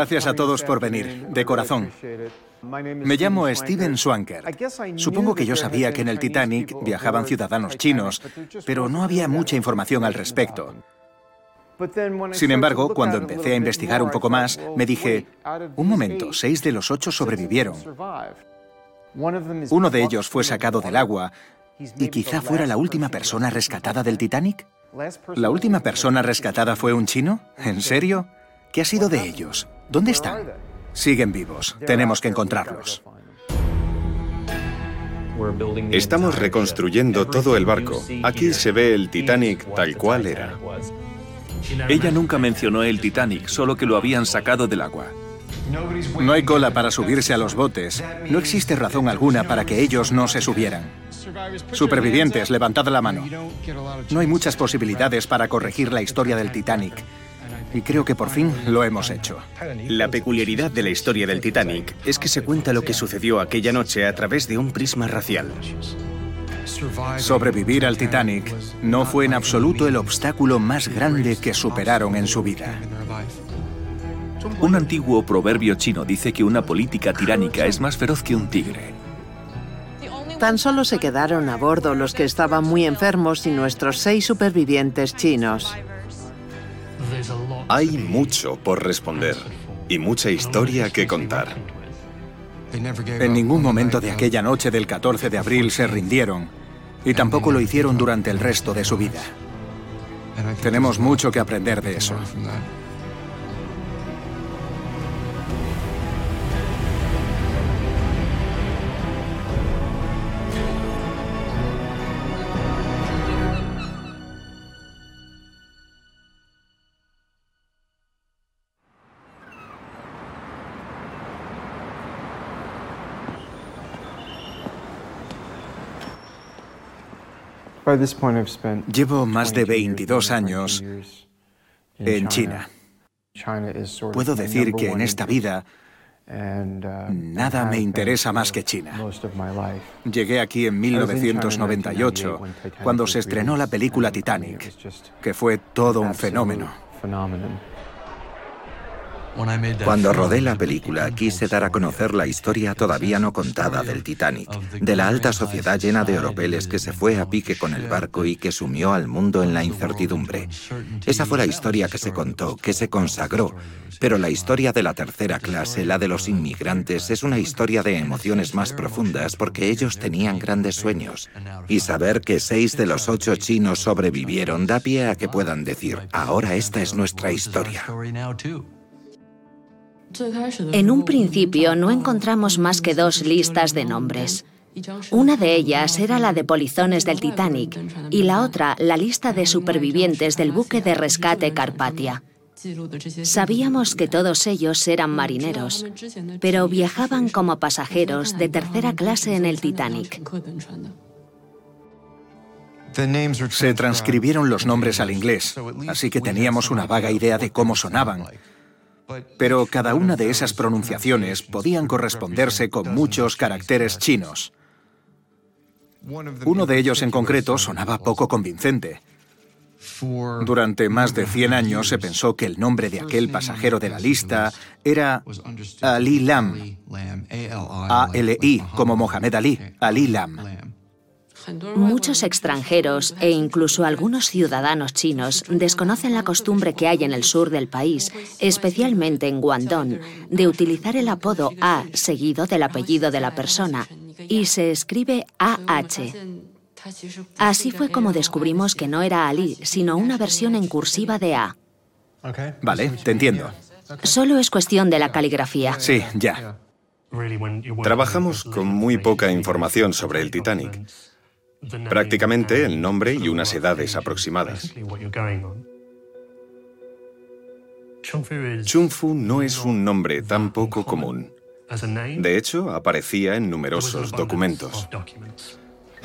Gracias a todos por venir, de corazón. Me llamo Steven Swanker. Supongo que yo sabía que en el Titanic viajaban ciudadanos chinos, pero no había mucha información al respecto. Sin embargo, cuando empecé a investigar un poco más, me dije, un momento, seis de los ocho sobrevivieron. Uno de ellos fue sacado del agua y quizá fuera la última persona rescatada del Titanic. ¿La última persona rescatada fue un chino? ¿En serio? ¿Qué ha sido de ellos? ¿Dónde están? Siguen vivos. Tenemos que encontrarlos. Estamos reconstruyendo todo el barco. Aquí se ve el Titanic tal cual era. Ella nunca mencionó el Titanic, solo que lo habían sacado del agua. No hay cola para subirse a los botes. No existe razón alguna para que ellos no se subieran. Supervivientes, levantad la mano. No hay muchas posibilidades para corregir la historia del Titanic. Y creo que por fin lo hemos hecho. La peculiaridad de la historia del Titanic es que se cuenta lo que sucedió aquella noche a través de un prisma racial. Sobrevivir al Titanic no fue en absoluto el obstáculo más grande que superaron en su vida. Un antiguo proverbio chino dice que una política tiránica es más feroz que un tigre. Tan solo se quedaron a bordo los que estaban muy enfermos y nuestros seis supervivientes chinos. Hay mucho por responder y mucha historia que contar. En ningún momento de aquella noche del 14 de abril se rindieron y tampoco lo hicieron durante el resto de su vida. Tenemos mucho que aprender de eso. Llevo más de 22 años en China. Puedo decir que en esta vida nada me interesa más que China. Llegué aquí en 1998, cuando se estrenó la película Titanic, que fue todo un fenómeno. Cuando rodé la película, quise dar a conocer la historia todavía no contada del Titanic, de la alta sociedad llena de oropeles que se fue a pique con el barco y que sumió al mundo en la incertidumbre. Esa fue la historia que se contó, que se consagró. Pero la historia de la tercera clase, la de los inmigrantes, es una historia de emociones más profundas porque ellos tenían grandes sueños. Y saber que seis de los ocho chinos sobrevivieron da pie a que puedan decir, ahora esta es nuestra historia. En un principio no encontramos más que dos listas de nombres. Una de ellas era la de polizones del Titanic y la otra la lista de supervivientes del buque de rescate Carpatia. Sabíamos que todos ellos eran marineros, pero viajaban como pasajeros de tercera clase en el Titanic. Se transcribieron los nombres al inglés, así que teníamos una vaga idea de cómo sonaban. Pero cada una de esas pronunciaciones podían corresponderse con muchos caracteres chinos. Uno de ellos en concreto sonaba poco convincente. Durante más de 100 años se pensó que el nombre de aquel pasajero de la lista era Ali Lam. A-L-I, como Mohamed Ali, Ali Lam. Muchos extranjeros e incluso algunos ciudadanos chinos desconocen la costumbre que hay en el sur del país, especialmente en Guangdong, de utilizar el apodo A seguido del apellido de la persona, y se escribe AH. Así fue como descubrimos que no era Ali, sino una versión en cursiva de A. Vale, te entiendo. Solo es cuestión de la caligrafía. Sí, ya. Trabajamos con muy poca información sobre el Titanic. Prácticamente el nombre y unas edades aproximadas. Chung Fu no es un nombre tan poco común. De hecho, aparecía en numerosos documentos.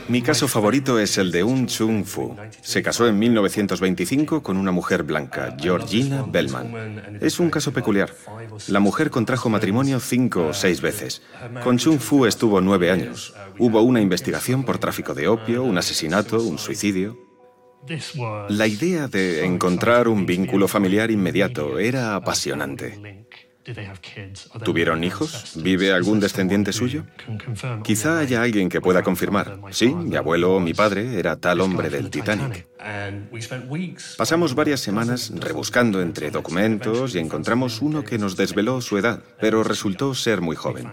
Mi caso favorito es el de un Chung Fu. Se casó en 1925 con una mujer blanca, Georgina Bellman. Es un caso peculiar. La mujer contrajo matrimonio cinco o seis veces. Con Chung Fu estuvo nueve años. Hubo una investigación por tráfico de opio, un asesinato, un suicidio. La idea de encontrar un vínculo familiar inmediato era apasionante. ¿Tuvieron hijos? ¿Vive algún descendiente suyo? Quizá haya alguien que pueda confirmar. Sí, mi abuelo o mi padre era tal hombre del Titanic. Pasamos varias semanas rebuscando entre documentos y encontramos uno que nos desveló su edad, pero resultó ser muy joven.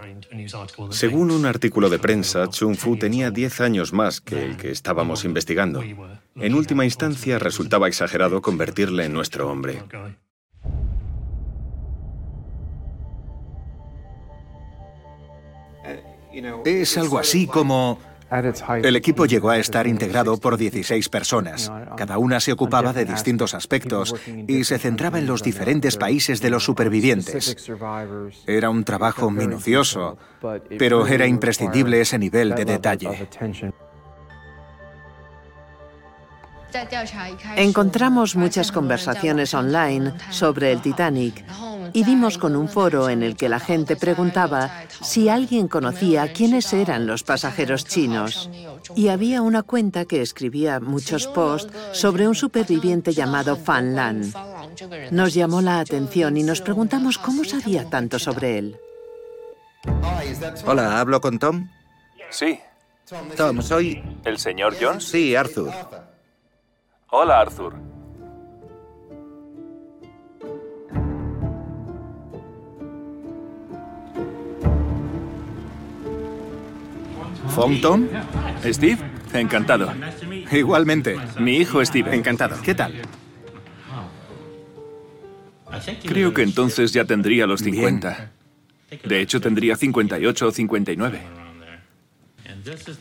Según un artículo de prensa, Chung Fu tenía 10 años más que el que estábamos investigando. En última instancia, resultaba exagerado convertirle en nuestro hombre. Es algo así como... El equipo llegó a estar integrado por 16 personas. Cada una se ocupaba de distintos aspectos y se centraba en los diferentes países de los supervivientes. Era un trabajo minucioso, pero era imprescindible ese nivel de detalle. Encontramos muchas conversaciones online sobre el Titanic y dimos con un foro en el que la gente preguntaba si alguien conocía quiénes eran los pasajeros chinos. Y había una cuenta que escribía muchos posts sobre un superviviente llamado Fan Lan. Nos llamó la atención y nos preguntamos cómo sabía tanto sobre él. Hola, ¿hablo con Tom? Sí. Tom, soy... ¿El señor Jones? Sí, Arthur. Hola, Arthur. ¿Fong Tom? Steve, encantado. Igualmente. Mi hijo Steve. Encantado. ¿Qué tal? Creo que entonces ya tendría los 50. De hecho, tendría 58 o 59.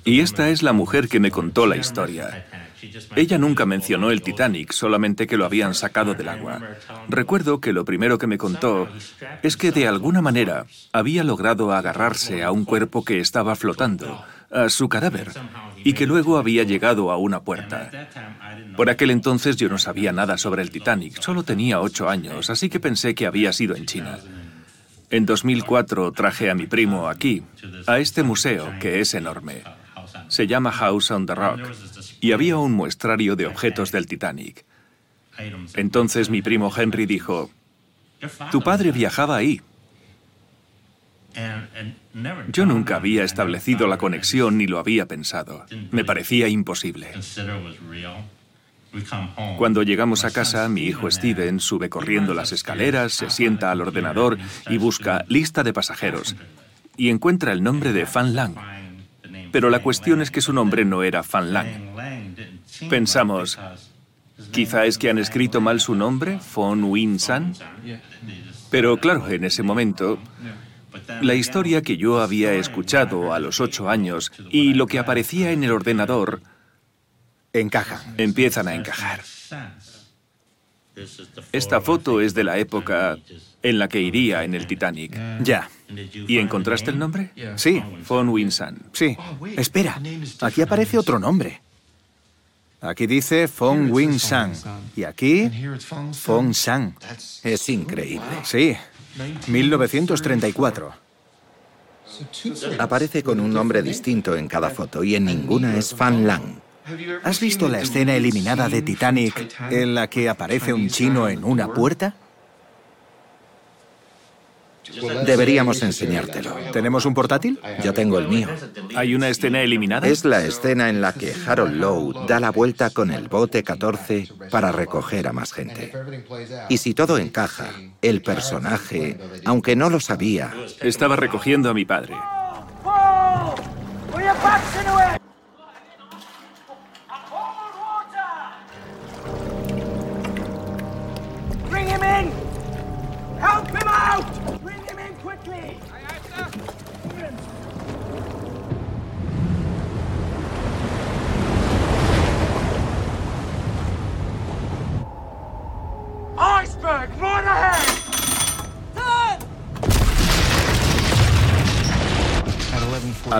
Y esta es la mujer que me contó la historia. Ella nunca mencionó el Titanic, solamente que lo habían sacado del agua. Recuerdo que lo primero que me contó es que de alguna manera había logrado agarrarse a un cuerpo que estaba flotando, a su cadáver, y que luego había llegado a una puerta. Por aquel entonces yo no sabía nada sobre el Titanic, solo tenía ocho años, así que pensé que había sido en China. En 2004 traje a mi primo aquí, a este museo, que es enorme. Se llama House on the Rock y había un muestrario de objetos del Titanic. Entonces mi primo Henry dijo, tu padre viajaba ahí. Yo nunca había establecido la conexión ni lo había pensado. Me parecía imposible. Cuando llegamos a casa, mi hijo Steven sube corriendo las escaleras, se sienta al ordenador y busca lista de pasajeros y encuentra el nombre de Fan Lang. Pero la cuestión es que su nombre no era Fan Lang. Pensamos, quizá es que han escrito mal su nombre, Fon Win San. Pero claro, en ese momento, la historia que yo había escuchado a los ocho años y lo que aparecía en el ordenador encaja. Empiezan a encajar. Esta foto es de la época en la que iría en el Titanic. Ya. ¿Y encontraste el nombre? Sí. Fon Winsan. Sí. Espera, aquí aparece otro nombre. Aquí dice Fong Wing San. Y aquí, Fong San. Es increíble. Sí. 1934. Aparece con un nombre distinto en cada foto y en ninguna es Fan Lang. ¿Has visto la escena eliminada de Titanic en la que aparece un chino en una puerta? Deberíamos enseñártelo. ¿Tenemos un portátil? Yo tengo el mío. ¿Hay una escena eliminada? Es la escena en la que Harold Lowe da la vuelta con el bote 14 para recoger a más gente. Y si todo encaja, el personaje, aunque no lo sabía, Estaba recogiendo a mi padre.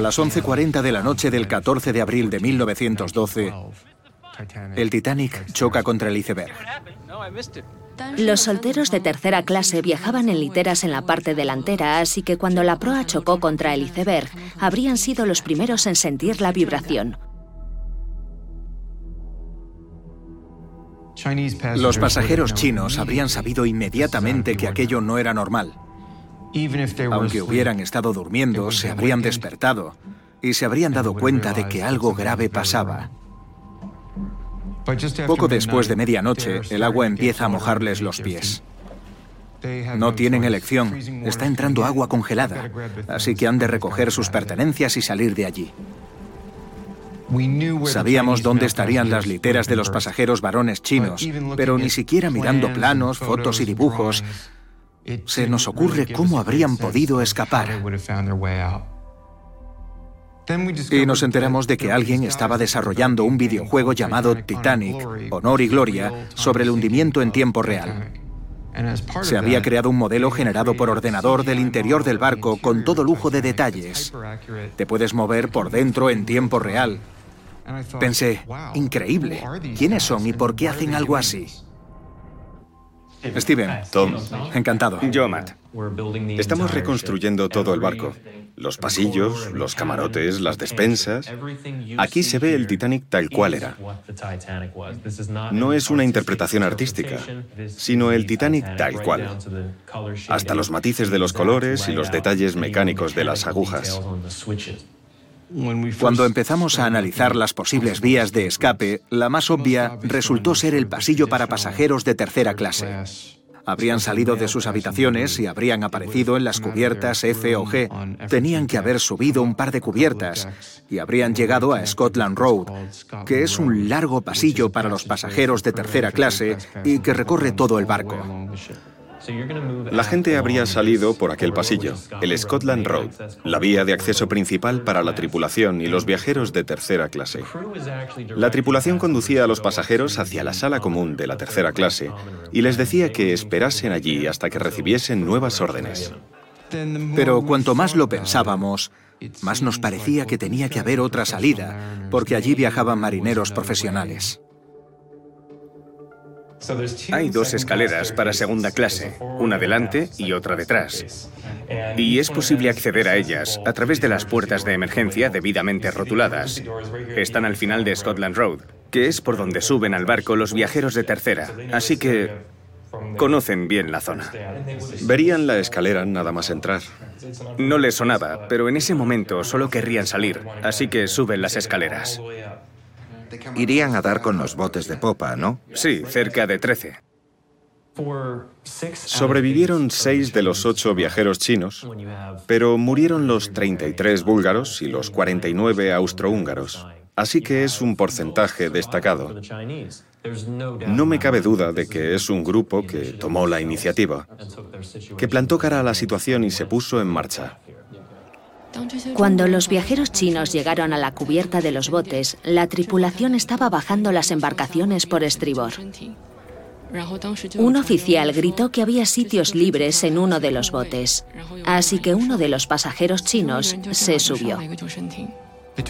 Las 11.40 de la noche del 14 de abril de 1912, el Titanic choca contra el iceberg. Los solteros de tercera clase viajaban en literas en la parte delantera, así que cuando la proa chocó contra el iceberg, habrían sido los primeros en sentir la vibración. Los pasajeros chinos habrían sabido inmediatamente que aquello no era normal. Aunque hubieran estado durmiendo, se habrían despertado y se habrían dado cuenta de que algo grave pasaba. Poco después de medianoche, el agua empieza a mojarles los pies. No tienen elección, está entrando agua congelada, así que han de recoger sus pertenencias y salir de allí. Sabíamos dónde estarían las literas de los pasajeros varones chinos, pero ni siquiera mirando planos, fotos y dibujos, se nos ocurre cómo habrían podido escapar. Y nos enteramos de que alguien estaba desarrollando un videojuego llamado Titanic, Honor y Gloria, sobre el hundimiento en tiempo real. Se había creado un modelo generado por ordenador del interior del barco con todo lujo de detalles. Te puedes mover por dentro en tiempo real. Pensé, increíble, ¿quiénes son y por qué hacen algo así? Steven. Tom. Encantado. Yo, Matt. Estamos reconstruyendo todo el barco. Los pasillos, los camarotes, las despensas. Aquí se ve el Titanic tal cual era. No es una interpretación artística, sino el Titanic tal cual. Hasta los matices de los colores y los detalles mecánicos de las agujas. Cuando empezamos a analizar las posibles vías de escape, la más obvia resultó ser el pasillo para pasajeros de tercera clase. Habrían salido de sus habitaciones y habrían aparecido en las cubiertas F o G. Tenían que haber subido un par de cubiertas y habrían llegado a Scotland Road, que es un largo pasillo para los pasajeros de tercera clase y que recorre todo el barco. La gente habría salido por aquel pasillo, el Scotland Road, la vía de acceso principal para la tripulación y los viajeros de tercera clase. La tripulación conducía a los pasajeros hacia la sala común de la tercera clase y les decía que esperasen allí hasta que recibiesen nuevas órdenes. Pero cuanto más lo pensábamos, más nos parecía que tenía que haber otra salida, porque allí viajaban marineros profesionales. Hay dos escaleras para segunda clase, una delante y otra detrás. Y es posible acceder a ellas a través de las puertas de emergencia debidamente rotuladas. Están al final de Scotland Road, que es por donde suben al barco los viajeros de tercera. Así que conocen bien la zona. Verían la escalera nada más entrar. No les sonaba, pero en ese momento solo querrían salir, así que suben las escaleras. Irían a dar con los botes de popa, ¿no? Sí, cerca de 13. Sobrevivieron seis de los ocho viajeros chinos, pero murieron los 33 búlgaros y los 49 austrohúngaros. Así que es un porcentaje destacado. No me cabe duda de que es un grupo que tomó la iniciativa, que plantó cara a la situación y se puso en marcha. Cuando los viajeros chinos llegaron a la cubierta de los botes, la tripulación estaba bajando las embarcaciones por estribor. Un oficial gritó que había sitios libres en uno de los botes, así que uno de los pasajeros chinos se subió.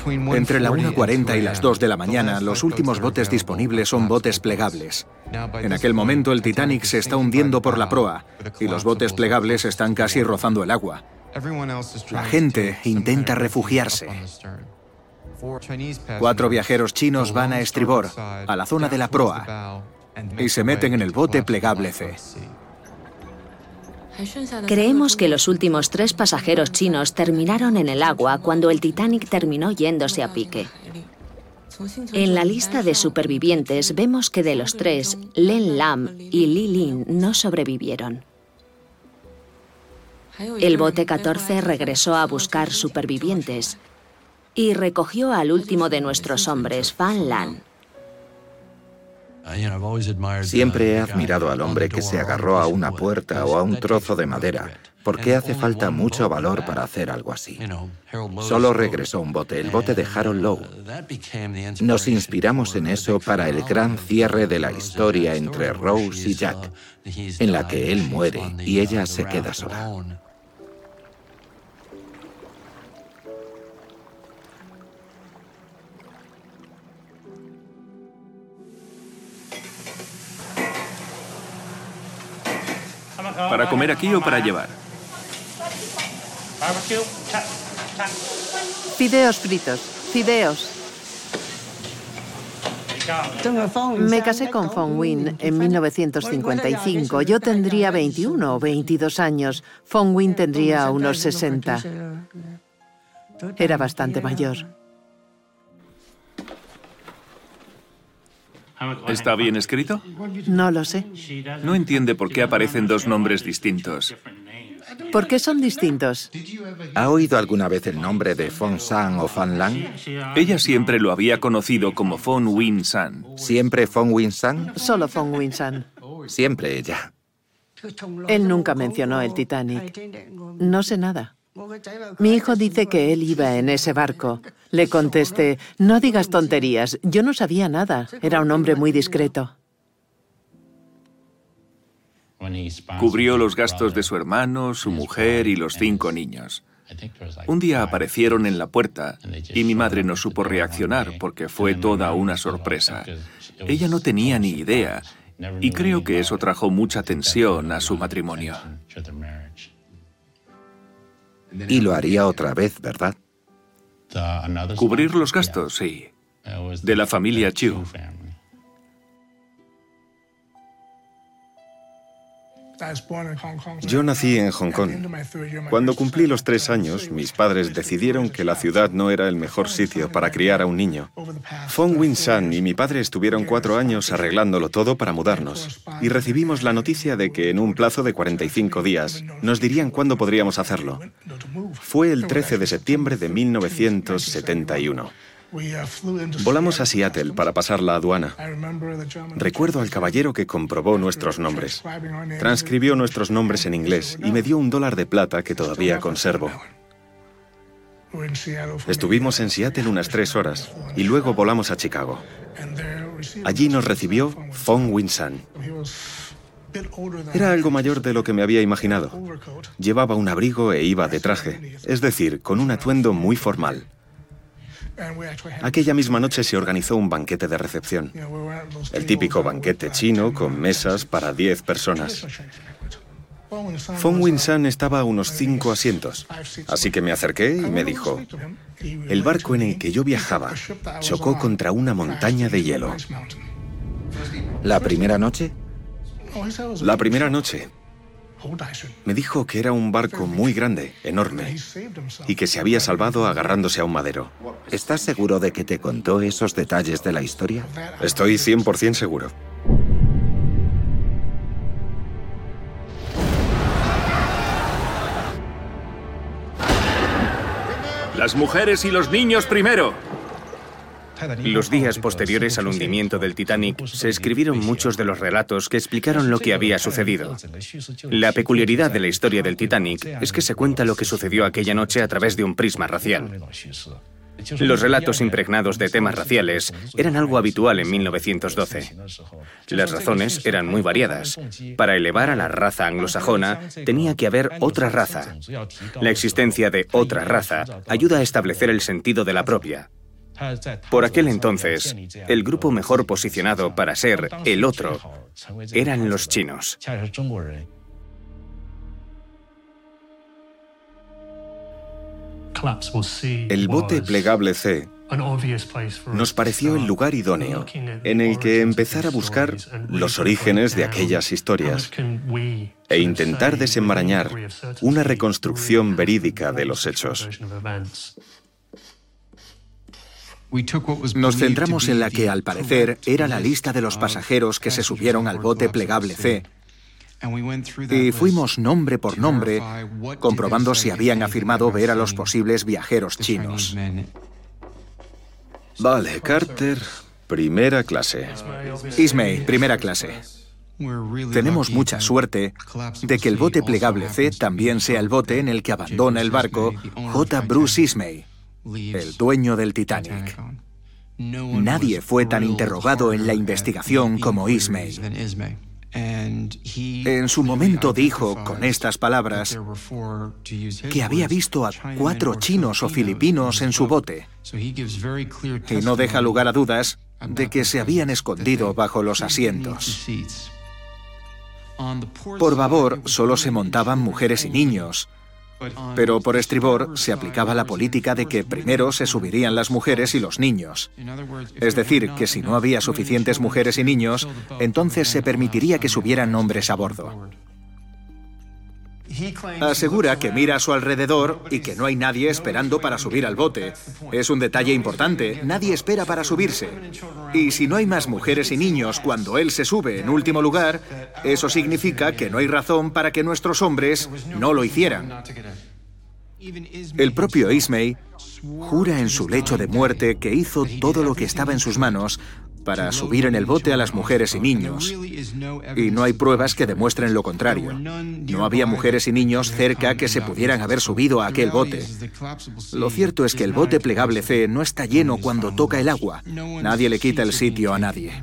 Entre la 1.40 y las 2 de la mañana, los últimos botes disponibles son botes plegables. En aquel momento el Titanic se está hundiendo por la proa y los botes plegables están casi rozando el agua. La gente intenta refugiarse. Cuatro viajeros chinos van a estribor, a la zona de la proa, y se meten en el bote plegable C. Creemos que los últimos tres pasajeros chinos terminaron en el agua cuando el Titanic terminó yéndose a pique. En la lista de supervivientes vemos que de los tres, Len Lam y Li Lin no sobrevivieron. El bote 14 regresó a buscar supervivientes y recogió al último de nuestros hombres, Fan Lan. Siempre he admirado al hombre que se agarró a una puerta o a un trozo de madera, porque hace falta mucho valor para hacer algo así. Solo regresó un bote, el bote de Harold Lowe. Nos inspiramos en eso para el gran cierre de la historia entre Rose y Jack, en la que él muere y ella se queda sola. ¿Para comer aquí o para llevar? Fideos fritos, fideos. Me casé con Fong Win en 1955. Yo tendría 21 o 22 años. Fong Win tendría unos 60. Era bastante mayor. ¿Está bien escrito? No lo sé. No entiende por qué aparecen dos nombres distintos. ¿Por qué son distintos? ¿Ha oído alguna vez el nombre de Fong San o Fan Lang? Ella siempre lo había conocido como Fong Win San. ¿Siempre Fong Win San? Solo Fong Win San. Siempre ella. Él nunca mencionó el Titanic. No sé nada. Mi hijo dice que él iba en ese barco. Le contesté, no digas tonterías, yo no sabía nada. Era un hombre muy discreto. Cubrió los gastos de su hermano, su mujer y los cinco niños. Un día aparecieron en la puerta y mi madre no supo reaccionar porque fue toda una sorpresa. Ella no tenía ni idea y creo que eso trajo mucha tensión a su matrimonio. Y lo haría otra vez, ¿verdad? Cubrir los gastos, sí. De la familia Chiu. Yo nací en Hong Kong. Cuando cumplí los tres años, mis padres decidieron que la ciudad no era el mejor sitio para criar a un niño. Fong Win San y mi padre estuvieron cuatro años arreglándolo todo para mudarnos. Y recibimos la noticia de que en un plazo de 45 días nos dirían cuándo podríamos hacerlo. Fue el 13 de septiembre de 1971. Volamos a Seattle para pasar la aduana. Recuerdo al caballero que comprobó nuestros nombres. Transcribió nuestros nombres en inglés y me dio un dólar de plata que todavía conservo. Estuvimos en Seattle unas tres horas y luego volamos a Chicago. Allí nos recibió Fong Winsan. Era algo mayor de lo que me había imaginado. Llevaba un abrigo e iba de traje, es decir, con un atuendo muy formal. Aquella misma noche se organizó un banquete de recepción. El típico banquete chino con mesas para 10 personas. Fong Win-san estaba a unos cinco asientos, así que me acerqué y me dijo, el barco en el que yo viajaba chocó contra una montaña de hielo. ¿La primera noche? La primera noche. Me dijo que era un barco muy grande, enorme, y que se había salvado agarrándose a un madero. ¿Estás seguro de que te contó esos detalles de la historia? Estoy 100% seguro. Las mujeres y los niños primero. Los días posteriores al hundimiento del Titanic se escribieron muchos de los relatos que explicaron lo que había sucedido. La peculiaridad de la historia del Titanic es que se cuenta lo que sucedió aquella noche a través de un prisma racial. Los relatos impregnados de temas raciales eran algo habitual en 1912. Las razones eran muy variadas. Para elevar a la raza anglosajona tenía que haber otra raza. La existencia de otra raza ayuda a establecer el sentido de la propia. Por aquel entonces, el grupo mejor posicionado para ser el otro eran los chinos. El bote plegable C nos pareció el lugar idóneo en el que empezar a buscar los orígenes de aquellas historias e intentar desenmarañar una reconstrucción verídica de los hechos. Nos centramos en la que, al parecer, era la lista de los pasajeros que se subieron al bote plegable C. Y fuimos nombre por nombre, comprobando si habían afirmado ver a los posibles viajeros chinos. Vale, Carter, primera clase. Ismay, primera clase. Tenemos mucha suerte de que el bote plegable C también sea el bote en el que abandona el barco J. Bruce Ismay el dueño del Titanic. Nadie fue tan interrogado en la investigación como Ismay. En su momento dijo, con estas palabras, que había visto a cuatro chinos o filipinos en su bote. Y no deja lugar a dudas de que se habían escondido bajo los asientos. Por babor solo se montaban mujeres y niños, Pero por estribor se aplicaba la política de que primero se subirían las mujeres y los niños. Es decir, que si no había suficientes mujeres y niños, entonces se permitiría que subieran hombres a bordo. Asegura que mira a su alrededor y que no hay nadie esperando para subir al bote. Es un detalle importante, nadie espera para subirse. Y si no hay más mujeres y niños cuando él se sube en último lugar, eso significa que no hay razón para que nuestros hombres no lo hicieran. El propio Ismay jura en su lecho de muerte que hizo todo lo que estaba en sus manos para subir en el bote a las mujeres y niños. Y no hay pruebas que demuestren lo contrario. No había mujeres y niños cerca que se pudieran haber subido a aquel bote. Lo cierto es que el bote plegable C no está lleno cuando toca el agua. Nadie le quita el sitio a nadie.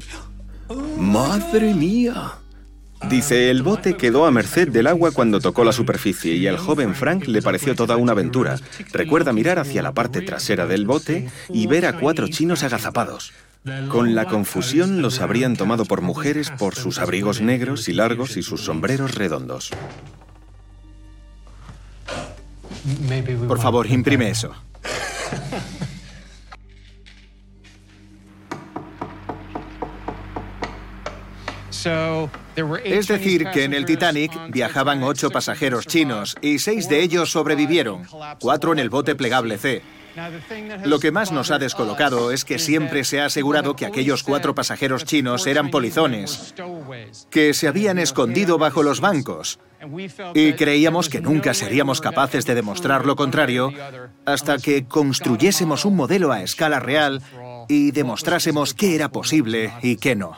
¡Madre mía! Dice, el bote quedó a merced del agua cuando tocó la superficie y al joven Frank le pareció toda una aventura. Recuerda mirar hacia la parte trasera del bote y ver a cuatro chinos agazapados. Con la confusión los habrían tomado por mujeres por sus abrigos negros y largos y sus sombreros redondos. Por favor, imprime eso. Es decir, que en el Titanic viajaban ocho pasajeros chinos y seis de ellos sobrevivieron, cuatro en el bote plegable C. Lo que más nos ha descolocado es que siempre se ha asegurado que aquellos cuatro pasajeros chinos eran polizones, que se habían escondido bajo los bancos. Y creíamos que nunca seríamos capaces de demostrar lo contrario hasta que construyésemos un modelo a escala real y demostrásemos qué era posible y qué no.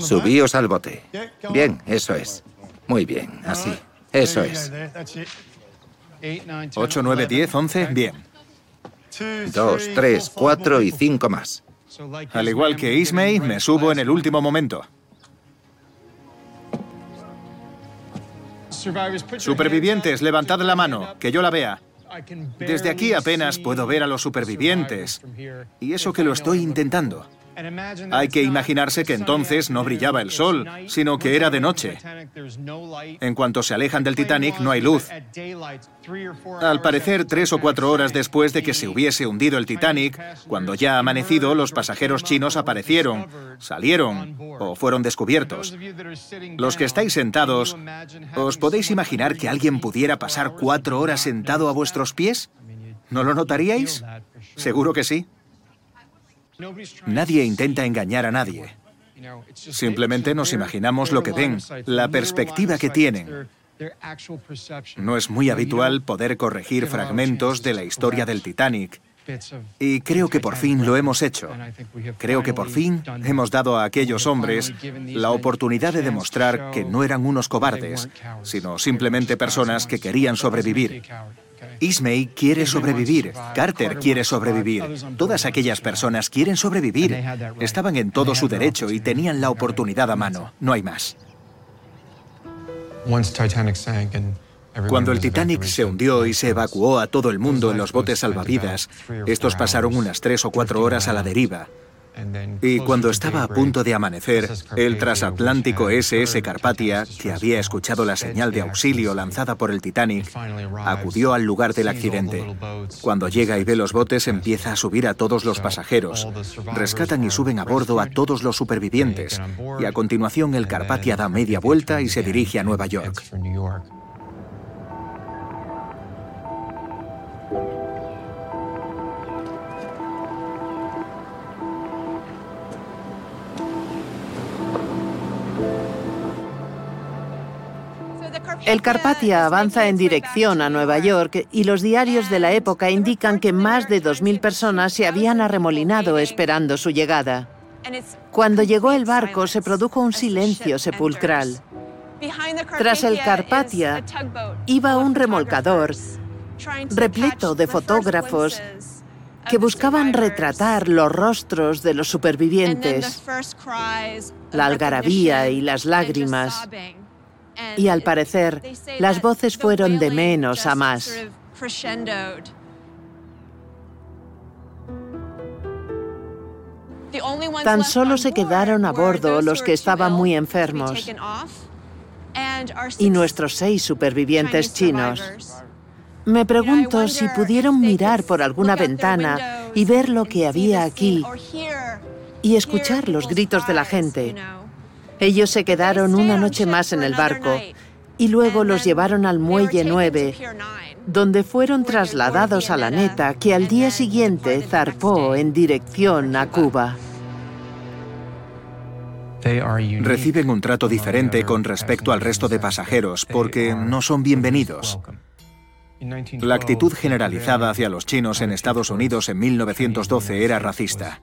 Subíos al bote. Bien, eso es. Muy bien, así. Eso es. 8, 9, 10, 11, bien. 2, 3, 4 y 5 más. Al igual que Ismay, me subo en el último momento. Supervivientes, levantad la mano, que yo la vea. Desde aquí apenas puedo ver a los supervivientes. Y eso que lo estoy intentando. Hay que imaginarse que entonces no brillaba el sol, sino que era de noche. En cuanto se alejan del Titanic no hay luz. Al parecer, tres o cuatro horas después de que se hubiese hundido el Titanic, cuando ya amanecido, los pasajeros chinos aparecieron, salieron o fueron descubiertos. Los que estáis sentados, ¿os podéis imaginar que alguien pudiera pasar cuatro horas sentado a vuestros pies? ¿No lo notaríais? Seguro que sí. Nadie intenta engañar a nadie. Simplemente nos imaginamos lo que ven, la perspectiva que tienen. No es muy habitual poder corregir fragmentos de la historia del Titanic. Y creo que por fin lo hemos hecho. Creo que por fin hemos dado a aquellos hombres la oportunidad de demostrar que no eran unos cobardes, sino simplemente personas que querían sobrevivir. Ismay quiere sobrevivir, Carter quiere sobrevivir, todas aquellas personas quieren sobrevivir. Estaban en todo su derecho y tenían la oportunidad a mano, no hay más. Cuando el Titanic se hundió y se evacuó a todo el mundo en los botes salvavidas, estos pasaron unas tres o cuatro horas a la deriva. Y cuando estaba a punto de amanecer, el transatlántico SS Carpathia, que había escuchado la señal de auxilio lanzada por el Titanic, acudió al lugar del accidente. Cuando llega y ve los botes, empieza a subir a todos los pasajeros. Rescatan y suben a bordo a todos los supervivientes. Y a continuación el Carpathia da media vuelta y se dirige a Nueva York. El Carpathia avanza en dirección a Nueva York y los diarios de la época indican que más de 2.000 personas se habían arremolinado esperando su llegada. Cuando llegó el barco se produjo un silencio sepulcral. Tras el Carpathia iba un remolcador repleto de fotógrafos que buscaban retratar los rostros de los supervivientes, la algarabía y las lágrimas. Y al parecer, las voces fueron de menos a más. Tan solo se quedaron a bordo los que estaban muy enfermos. y nuestros seis supervivientes chinos. Me pregunto si pudieron mirar por alguna ventana y ver lo que había aquí y escuchar los gritos de la gente. Ellos se quedaron una noche más en el barco y luego los llevaron al muelle 9, donde fueron trasladados a la neta que al día siguiente zarpó en dirección a Cuba. Reciben un trato diferente con respecto al resto de pasajeros porque no son bienvenidos. La actitud generalizada hacia los chinos en Estados Unidos en 1912 era racista.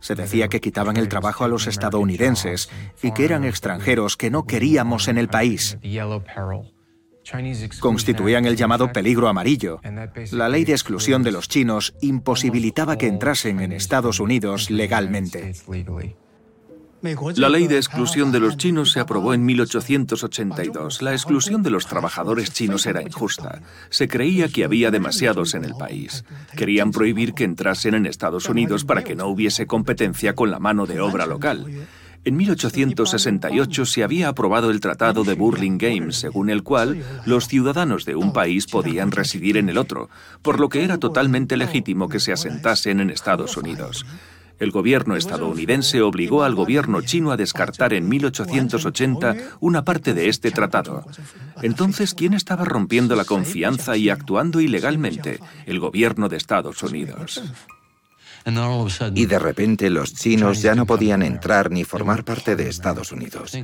Se decía que quitaban el trabajo a los estadounidenses y que eran extranjeros que no queríamos en el país. Constituían el llamado peligro amarillo. La ley de exclusión de los chinos imposibilitaba que entrasen en Estados Unidos legalmente. La ley de exclusión de los chinos se aprobó en 1882. La exclusión de los trabajadores chinos era injusta. Se creía que había demasiados en el país. Querían prohibir que entrasen en Estados Unidos para que no hubiese competencia con la mano de obra local. En 1868 se había aprobado el Tratado de Burlingame, según el cual los ciudadanos de un país podían residir en el otro, por lo que era totalmente legítimo que se asentasen en Estados Unidos. El gobierno estadounidense obligó al gobierno chino a descartar en 1880 una parte de este tratado. Entonces, ¿quién estaba rompiendo la confianza y actuando ilegalmente? El gobierno de Estados Unidos. Y de repente los chinos ya no podían entrar ni formar parte de Estados Unidos.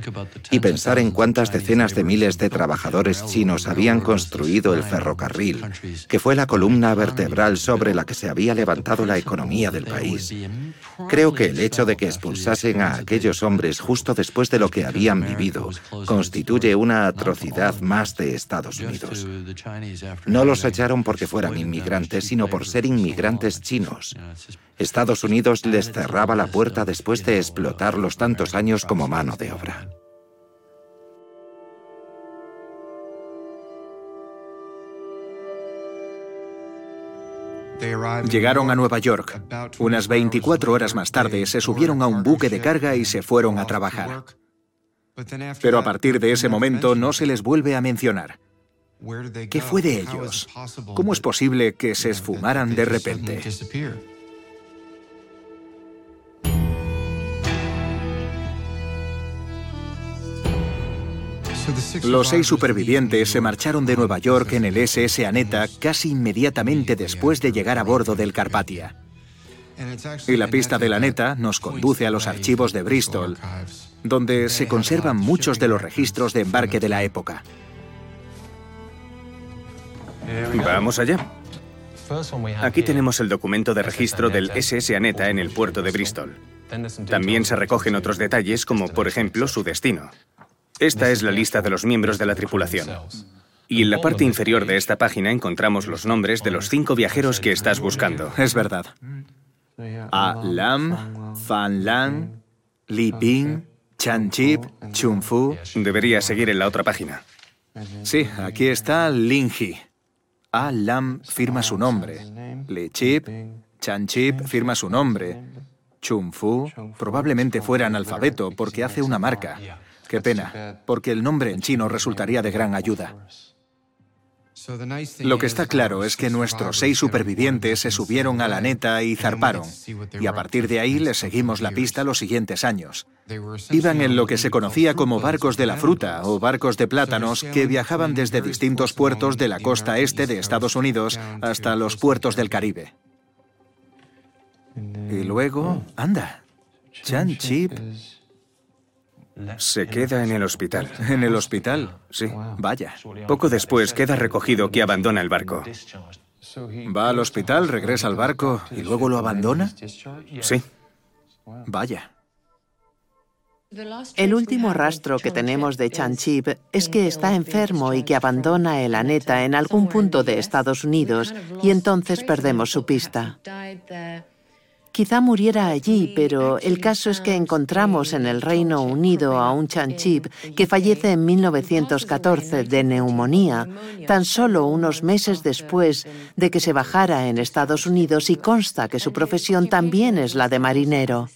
Y pensar en cuántas decenas de miles de trabajadores chinos habían construido el ferrocarril, que fue la columna vertebral sobre la que se había levantado la economía del país. Creo que el hecho de que expulsasen a aquellos hombres justo después de lo que habían vivido constituye una atrocidad más de Estados Unidos. No los echaron porque fueran inmigrantes, sino por ser inmigrantes chinos. Estados Unidos les cerraba la puerta después de explotarlos tantos años como mano de obra. Llegaron a Nueva York. Unas 24 horas más tarde se subieron a un buque de carga y se fueron a trabajar. Pero a partir de ese momento no se les vuelve a mencionar. ¿Qué fue de ellos? ¿Cómo es posible que se esfumaran de repente? Los seis supervivientes se marcharon de Nueva York en el SS Aneta casi inmediatamente después de llegar a bordo del Carpathia. Y la pista de la neta nos conduce a los archivos de Bristol, donde se conservan muchos de los registros de embarque de la época. Vamos allá. Aquí tenemos el documento de registro del SS Aneta en el puerto de Bristol. También se recogen otros detalles como, por ejemplo, su destino. Esta es la lista de los miembros de la tripulación. Y en la parte inferior de esta página encontramos los nombres de los cinco viajeros que estás buscando. Es verdad. A Lam, Fan Lang, Li Ping, Chan Chip, Chun Fu. Debería seguir en la otra página. Sí, aquí está Lin He. A Lam firma su nombre. Li Chip, Chan Chip firma su nombre. Chun Fu probablemente fuera analfabeto porque hace una marca. Qué pena, porque el nombre en chino resultaría de gran ayuda. Lo que está claro es que nuestros seis supervivientes se subieron a la neta y zarparon, y a partir de ahí les seguimos la pista los siguientes años. Iban en lo que se conocía como barcos de la fruta o barcos de plátanos que viajaban desde distintos puertos de la costa este de Estados Unidos hasta los puertos del Caribe. Y luego, anda, Chan Chip se queda en el hospital. ¿En el hospital? Sí. Vaya. Poco después queda recogido que abandona el barco. Va al hospital, regresa al barco y luego lo abandona. Sí. Vaya. El último rastro que tenemos de Chanchip es que está enfermo y que abandona el Aneta en algún punto de Estados Unidos y entonces perdemos su pista. Quizá muriera allí, pero el caso es que encontramos en el Reino Unido a un chanchip que fallece en 1914 de neumonía, tan solo unos meses después de que se bajara en Estados Unidos y consta que su profesión también es la de marinero.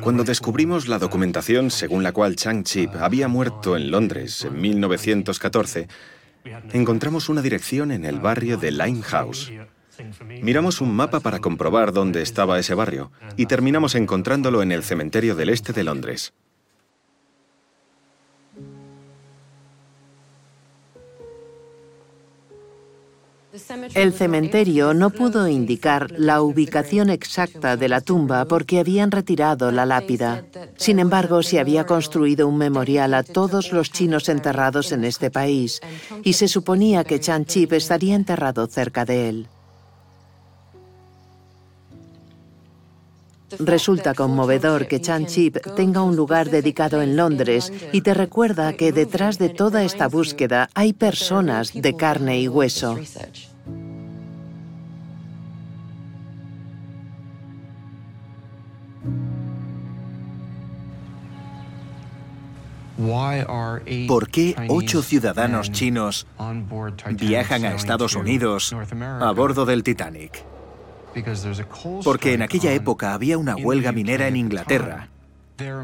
Cuando descubrimos la documentación según la cual Chang Chip había muerto en Londres en 1914, encontramos una dirección en el barrio de Limehouse. Miramos un mapa para comprobar dónde estaba ese barrio y terminamos encontrándolo en el cementerio del este de Londres. El cementerio no pudo indicar la ubicación exacta de la tumba porque habían retirado la lápida. Sin embargo, se había construido un memorial a todos los chinos enterrados en este país y se suponía que Chan Chip estaría enterrado cerca de él. Resulta conmovedor que Chan Chip tenga un lugar dedicado en Londres y te recuerda que detrás de toda esta búsqueda hay personas de carne y hueso. ¿Por qué ocho ciudadanos chinos viajan a Estados Unidos a bordo del Titanic? Porque en aquella época había una huelga minera en Inglaterra.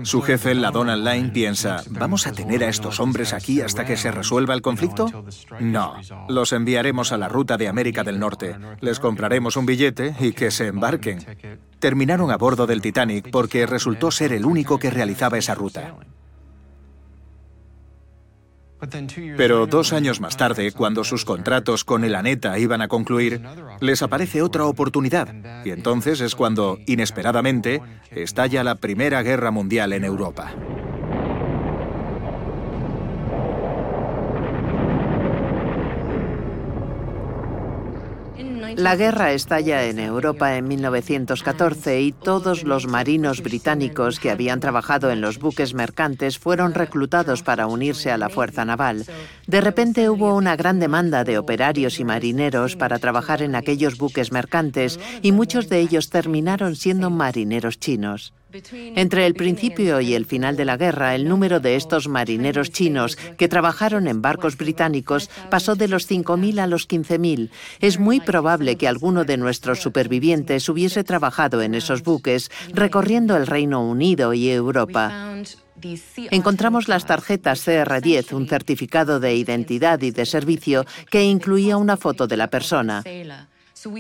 Su jefe, la Donald Line, piensa, ¿vamos a tener a estos hombres aquí hasta que se resuelva el conflicto? No, los enviaremos a la ruta de América del Norte, les compraremos un billete y que se embarquen. Terminaron a bordo del Titanic porque resultó ser el único que realizaba esa ruta. Pero dos años más tarde, cuando sus contratos con el ANETA iban a concluir, les aparece otra oportunidad. Y entonces es cuando, inesperadamente, estalla la Primera Guerra Mundial en Europa. La guerra estalla en Europa en 1914 y todos los marinos británicos que habían trabajado en los buques mercantes fueron reclutados para unirse a la fuerza naval. De repente hubo una gran demanda de operarios y marineros para trabajar en aquellos buques mercantes y muchos de ellos terminaron siendo marineros chinos. Entre el principio y el final de la guerra, el número de estos marineros chinos que trabajaron en barcos británicos pasó de los 5.000 a los 15.000. Es muy probable que alguno de nuestros supervivientes hubiese trabajado en esos buques, recorriendo el Reino Unido y Europa. Encontramos las tarjetas CR10, un certificado de identidad y de servicio que incluía una foto de la persona.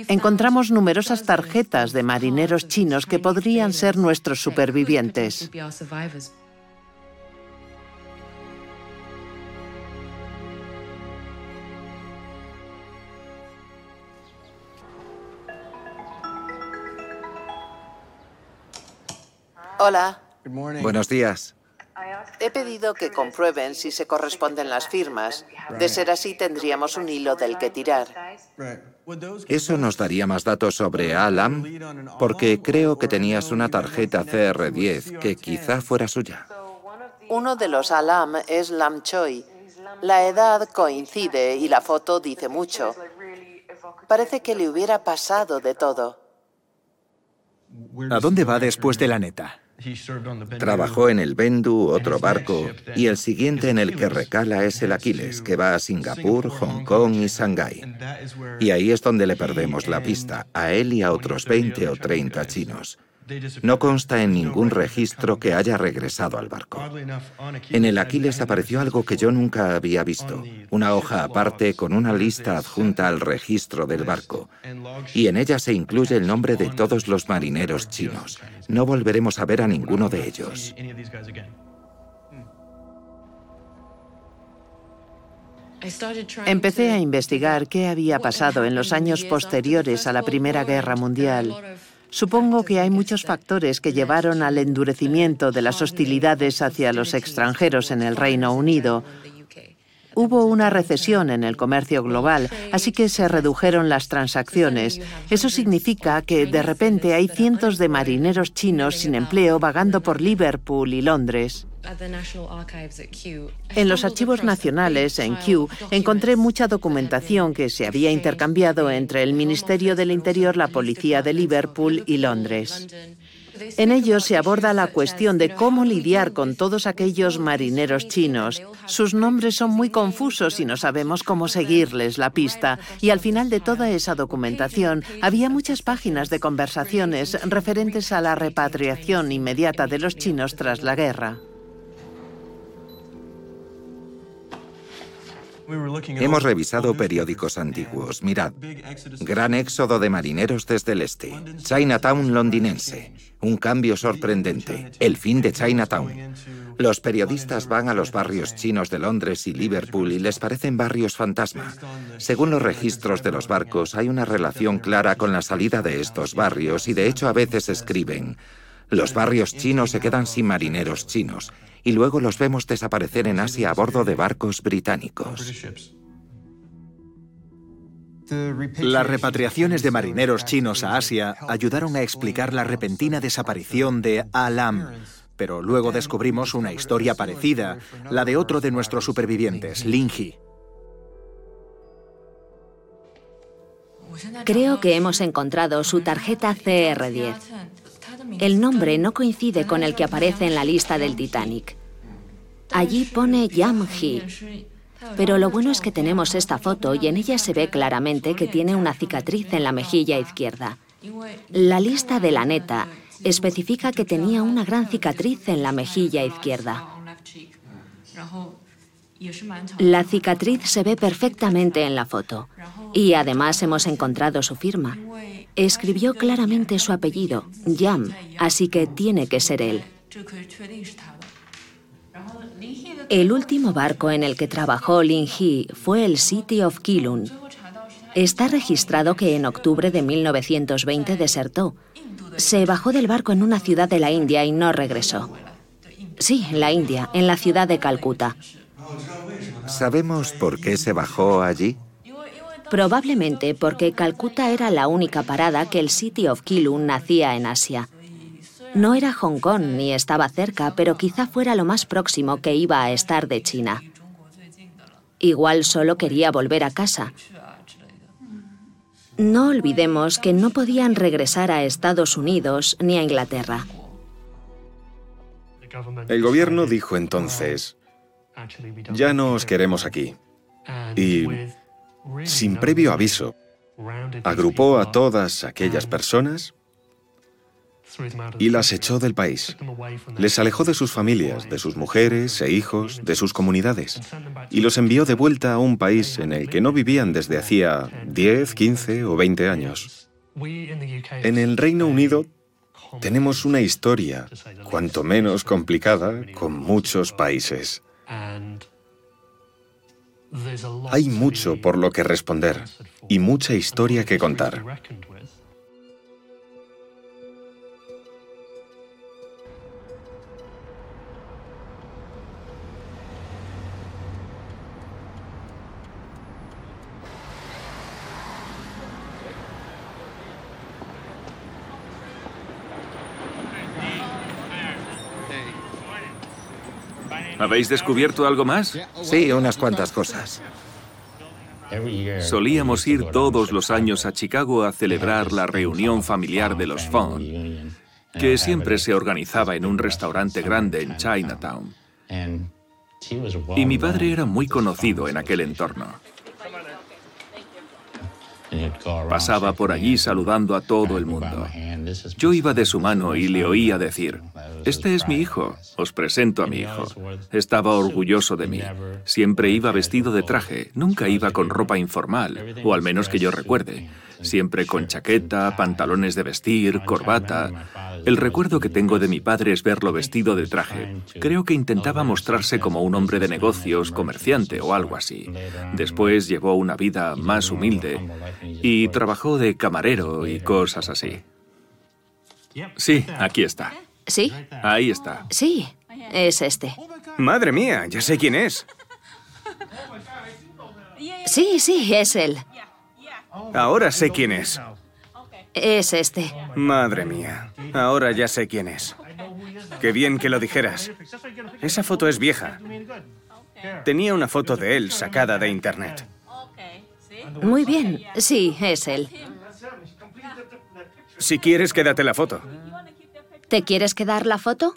Encontramos numerosas tarjetas de marineros chinos que podrían ser nuestros supervivientes. Hola. Buenos días. He pedido que comprueben si se corresponden las firmas. De ser así, tendríamos un hilo del que tirar. ¿Eso nos daría más datos sobre Alam? Porque creo que tenías una tarjeta CR10 que quizá fuera suya. Uno de los Alam es Lam Choi. La edad coincide y la foto dice mucho. Parece que le hubiera pasado de todo. ¿A dónde va después de la neta? Trabajó en el Bendu, otro barco, y el siguiente en el que recala es el Aquiles, que va a Singapur, Hong Kong y Shanghái. Y ahí es donde le perdemos la pista, a él y a otros 20 o 30 chinos. No consta en ningún registro que haya regresado al barco. En el Aquiles apareció algo que yo nunca había visto, una hoja aparte con una lista adjunta al registro del barco, y en ella se incluye el nombre de todos los marineros chinos. No volveremos a ver a ninguno de ellos. Empecé a investigar qué había pasado en los años posteriores a la Primera Guerra Mundial. Supongo que hay muchos factores que llevaron al endurecimiento de las hostilidades hacia los extranjeros en el Reino Unido. Hubo una recesión en el comercio global, así que se redujeron las transacciones. Eso significa que de repente hay cientos de marineros chinos sin empleo vagando por Liverpool y Londres. En los archivos nacionales, en Kew, encontré mucha documentación que se había intercambiado entre el Ministerio del Interior, la Policía de Liverpool y Londres. En ellos se aborda la cuestión de cómo lidiar con todos aquellos marineros chinos. Sus nombres son muy confusos y no sabemos cómo seguirles la pista. Y al final de toda esa documentación había muchas páginas de conversaciones referentes a la repatriación inmediata de los chinos tras la guerra. Hemos revisado periódicos antiguos. Mirad, gran éxodo de marineros desde el este. Chinatown londinense. Un cambio sorprendente. El fin de Chinatown. Los periodistas van a los barrios chinos de Londres y Liverpool y les parecen barrios fantasma. Según los registros de los barcos, hay una relación clara con la salida de estos barrios y de hecho a veces escriben, los barrios chinos se quedan sin marineros chinos y luego los vemos desaparecer en Asia a bordo de barcos británicos. Las repatriaciones de marineros chinos a Asia ayudaron a explicar la repentina desaparición de Alam, pero luego descubrimos una historia parecida, la de otro de nuestros supervivientes, Lin He. Creo que hemos encontrado su tarjeta CR10. El nombre no coincide con el que aparece en la lista del Titanic. Allí pone Yam Hee. Pero lo bueno es que tenemos esta foto y en ella se ve claramente que tiene una cicatriz en la mejilla izquierda. La lista de la neta especifica que tenía una gran cicatriz en la mejilla izquierda. La cicatriz se ve perfectamente en la foto y además hemos encontrado su firma. Escribió claramente su apellido, Yam, así que tiene que ser él. El último barco en el que trabajó Lin He fue el City of Kilun. Está registrado que en octubre de 1920 desertó. Se bajó del barco en una ciudad de la India y no regresó. Sí, la India, en la ciudad de Calcuta. ¿Sabemos por qué se bajó allí? Probablemente porque Calcuta era la única parada que el City of Kilun nacía en Asia. No era Hong Kong ni estaba cerca, pero quizá fuera lo más próximo que iba a estar de China. Igual solo quería volver a casa. No olvidemos que no podían regresar a Estados Unidos ni a Inglaterra. El gobierno dijo entonces, ya no os queremos aquí. Y sin previo aviso, agrupó a todas aquellas personas y las echó del país. Les alejó de sus familias, de sus mujeres e hijos, de sus comunidades, y los envió de vuelta a un país en el que no vivían desde hacía 10, 15 o 20 años. En el Reino Unido tenemos una historia, cuanto menos complicada, con muchos países. Hay mucho por lo que responder y mucha historia que contar. ¿Habéis descubierto algo más? Sí, unas cuantas cosas. Solíamos ir todos los años a Chicago a celebrar la reunión familiar de los Fon, que siempre se organizaba en un restaurante grande en Chinatown. Y mi padre era muy conocido en aquel entorno. Pasaba por allí saludando a todo el mundo. Yo iba de su mano y le oía decir, este es mi hijo, os presento a mi hijo. Estaba orgulloso de mí. Siempre iba vestido de traje, nunca iba con ropa informal, o al menos que yo recuerde. Siempre con chaqueta, pantalones de vestir, corbata. El recuerdo que tengo de mi padre es verlo vestido de traje. Creo que intentaba mostrarse como un hombre de negocios, comerciante o algo así. Después llevó una vida más humilde y trabajó de camarero y cosas así. Sí, aquí está. ¿Sí? Ahí está. Sí, es este. Madre mía, ya sé quién es. Sí, sí, es él. Ahora sé quién es. Es este. Madre mía, ahora ya sé quién es. Qué bien que lo dijeras. Esa foto es vieja. Tenía una foto de él sacada de internet. Muy bien, sí, es él. Si quieres, quédate la foto. ¿Te quieres quedar la foto?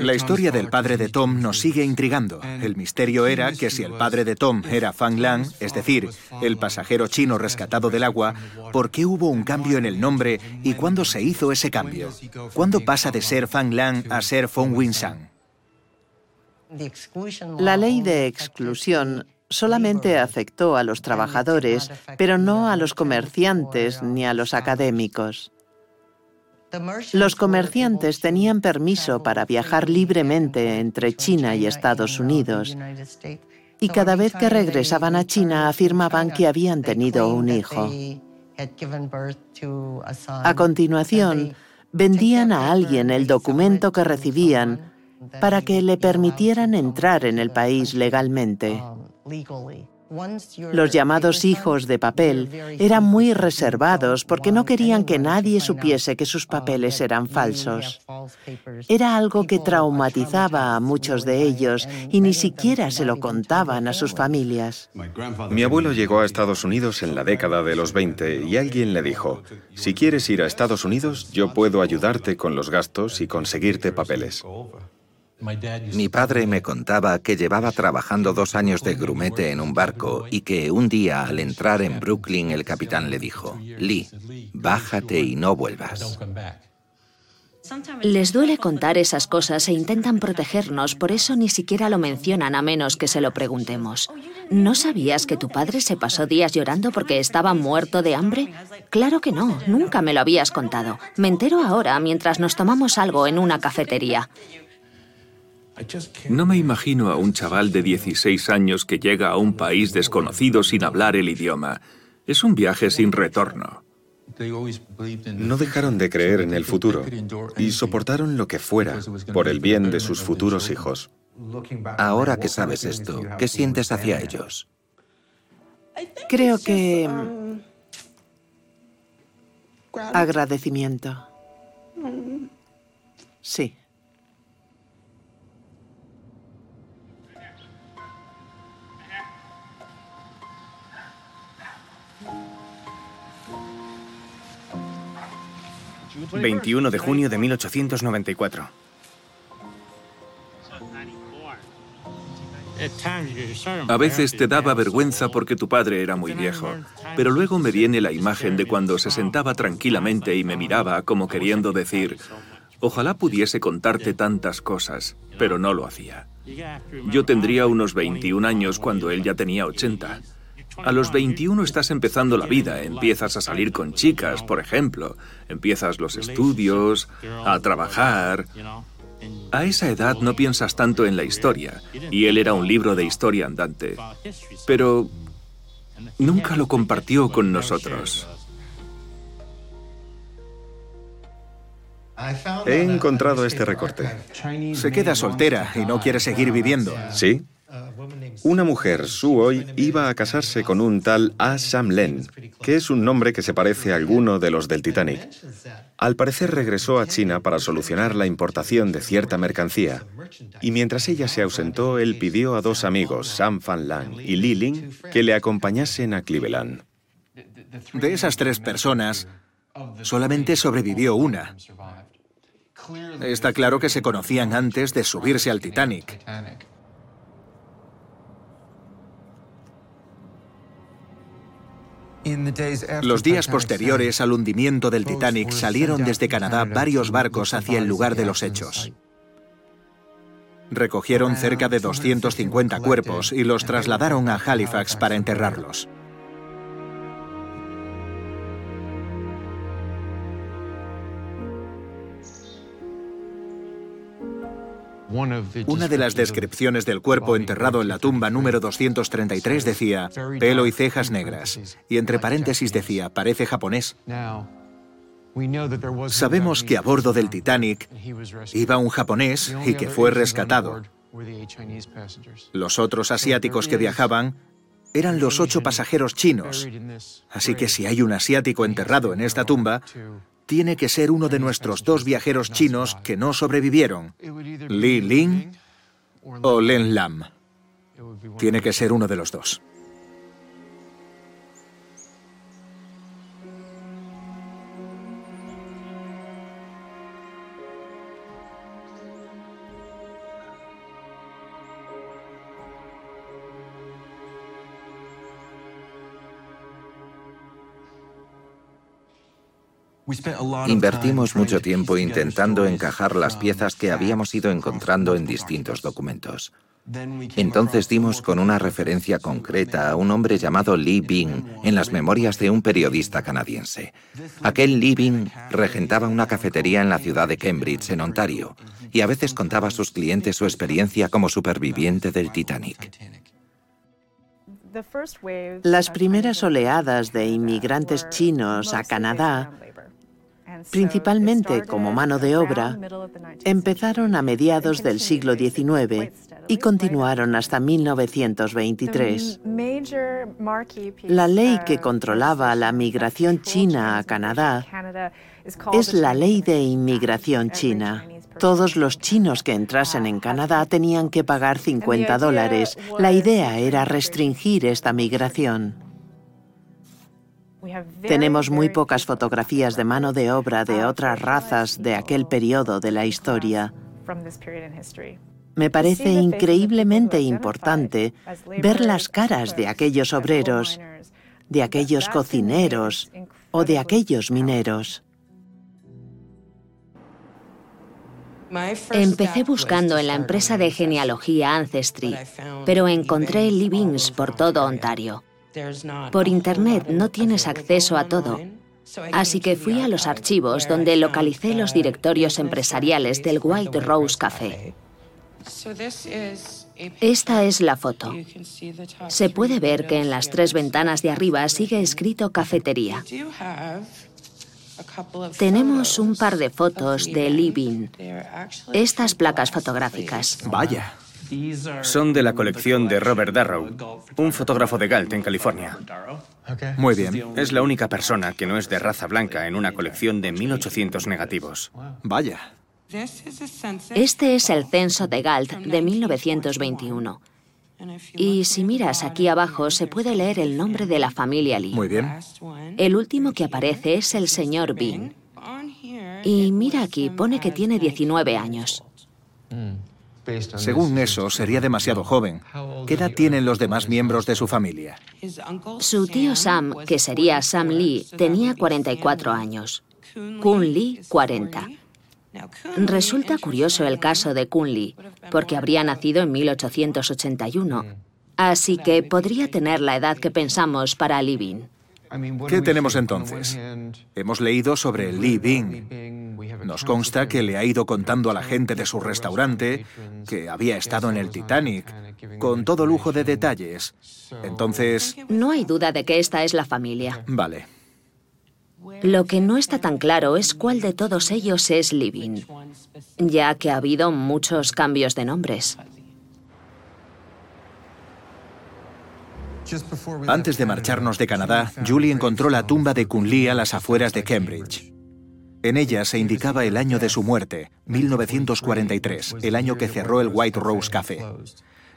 La historia del padre de Tom nos sigue intrigando. El misterio era que si el padre de Tom era Fang Lang, es decir, el pasajero chino rescatado del agua, ¿por qué hubo un cambio en el nombre y cuándo se hizo ese cambio? ¿Cuándo pasa de ser Fang Lang a ser Feng Winsang? La ley de exclusión solamente afectó a los trabajadores, pero no a los comerciantes ni a los académicos. Los comerciantes tenían permiso para viajar libremente entre China y Estados Unidos y cada vez que regresaban a China afirmaban que habían tenido un hijo. A continuación, vendían a alguien el documento que recibían para que le permitieran entrar en el país legalmente. Los llamados hijos de papel eran muy reservados porque no querían que nadie supiese que sus papeles eran falsos. Era algo que traumatizaba a muchos de ellos y ni siquiera se lo contaban a sus familias. Mi abuelo llegó a Estados Unidos en la década de los 20 y alguien le dijo, si quieres ir a Estados Unidos, yo puedo ayudarte con los gastos y conseguirte papeles. Mi padre me contaba que llevaba trabajando dos años de grumete en un barco y que un día al entrar en Brooklyn el capitán le dijo, Lee, bájate y no vuelvas. Les duele contar esas cosas e intentan protegernos, por eso ni siquiera lo mencionan a menos que se lo preguntemos. ¿No sabías que tu padre se pasó días llorando porque estaba muerto de hambre? Claro que no, nunca me lo habías contado. Me entero ahora mientras nos tomamos algo en una cafetería. No me imagino a un chaval de 16 años que llega a un país desconocido sin hablar el idioma. Es un viaje sin retorno. No dejaron de creer en el futuro y soportaron lo que fuera por el bien de sus futuros hijos. Ahora que sabes esto, ¿qué sientes hacia ellos? Creo que... Agradecimiento. Sí. 21 de junio de 1894. A veces te daba vergüenza porque tu padre era muy viejo, pero luego me viene la imagen de cuando se sentaba tranquilamente y me miraba como queriendo decir, ojalá pudiese contarte tantas cosas, pero no lo hacía. Yo tendría unos 21 años cuando él ya tenía 80. A los 21 estás empezando la vida, empiezas a salir con chicas, por ejemplo, empiezas los estudios, a trabajar. A esa edad no piensas tanto en la historia, y él era un libro de historia andante, pero nunca lo compartió con nosotros. He encontrado este recorte. Se queda soltera y no quiere seguir viviendo. ¿Sí? Una mujer, Suoi, iba a casarse con un tal A. Sam Len, que es un nombre que se parece a alguno de los del Titanic. Al parecer regresó a China para solucionar la importación de cierta mercancía. Y mientras ella se ausentó, él pidió a dos amigos, Sam Fan Lang y Li Ling, que le acompañasen a Cleveland. De esas tres personas, solamente sobrevivió una. Está claro que se conocían antes de subirse al Titanic. Los días posteriores al hundimiento del Titanic salieron desde Canadá varios barcos hacia el lugar de los hechos. Recogieron cerca de 250 cuerpos y los trasladaron a Halifax para enterrarlos. Una de las descripciones del cuerpo enterrado en la tumba número 233 decía, pelo y cejas negras, y entre paréntesis decía, parece japonés. Sabemos que a bordo del Titanic iba un japonés y que fue rescatado. Los otros asiáticos que viajaban eran los ocho pasajeros chinos. Así que si hay un asiático enterrado en esta tumba, tiene que ser uno de nuestros dos viajeros chinos que no sobrevivieron, Li Ling o Len Lam. Tiene que ser uno de los dos. Invertimos mucho tiempo intentando encajar las piezas que habíamos ido encontrando en distintos documentos. Entonces dimos con una referencia concreta a un hombre llamado Lee Bing en las memorias de un periodista canadiense. Aquel Lee Bing regentaba una cafetería en la ciudad de Cambridge, en Ontario, y a veces contaba a sus clientes su experiencia como superviviente del Titanic. Las primeras oleadas de inmigrantes chinos a Canadá principalmente como mano de obra, empezaron a mediados del siglo XIX y continuaron hasta 1923. La ley que controlaba la migración china a Canadá es la ley de inmigración china. Todos los chinos que entrasen en Canadá tenían que pagar 50 dólares. La idea era restringir esta migración. Tenemos muy pocas fotografías de mano de obra de otras razas de aquel periodo de la historia. Me parece increíblemente importante ver las caras de aquellos obreros, de aquellos cocineros o de aquellos mineros. Empecé buscando en la empresa de genealogía Ancestry, pero encontré livings por todo Ontario. Por Internet no tienes acceso a todo, así que fui a los archivos donde localicé los directorios empresariales del White Rose Café. Esta es la foto. Se puede ver que en las tres ventanas de arriba sigue escrito cafetería. Tenemos un par de fotos de Living. Estas placas fotográficas. Vaya. Son de la colección de Robert Darrow, un fotógrafo de Galt en California. Muy bien. Es la única persona que no es de raza blanca en una colección de 1800 negativos. Vaya. Este es el censo de Galt de 1921. Y si miras aquí abajo se puede leer el nombre de la familia Lee. Muy bien. El último que aparece es el señor Bean. Y mira aquí, pone que tiene 19 años. Según eso, sería demasiado joven. ¿Qué edad tienen los demás miembros de su familia? Su tío Sam, que sería Sam Lee, tenía 44 años. Kun Lee, 40. Resulta curioso el caso de Kun Lee, porque habría nacido en 1881. Así que podría tener la edad que pensamos para Living. ¿Qué tenemos entonces? Hemos leído sobre Lee Bing. Nos consta que le ha ido contando a la gente de su restaurante que había estado en el Titanic, con todo lujo de detalles. Entonces... No hay duda de que esta es la familia. Vale. Lo que no está tan claro es cuál de todos ellos es Living, ya que ha habido muchos cambios de nombres. Antes de marcharnos de Canadá, Julie encontró la tumba de Lee a las afueras de Cambridge. En ella se indicaba el año de su muerte, 1943, el año que cerró el White Rose Café.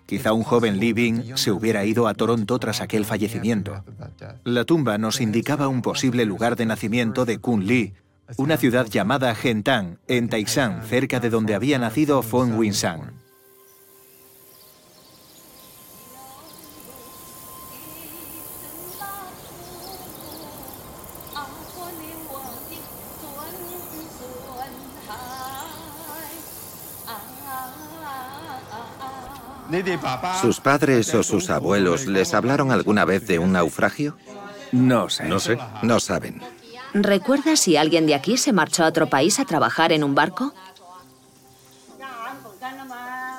Quizá un joven Living se hubiera ido a Toronto tras aquel fallecimiento. La tumba nos indicaba un posible lugar de nacimiento de Kun Lee, una ciudad llamada Gentang, en Taishan, cerca de donde había nacido Fong Wing-sang. ¿Sus padres o sus abuelos les hablaron alguna vez de un naufragio? No sé. No sé. No saben. ¿Recuerdas si alguien de aquí se marchó a otro país a trabajar en un barco?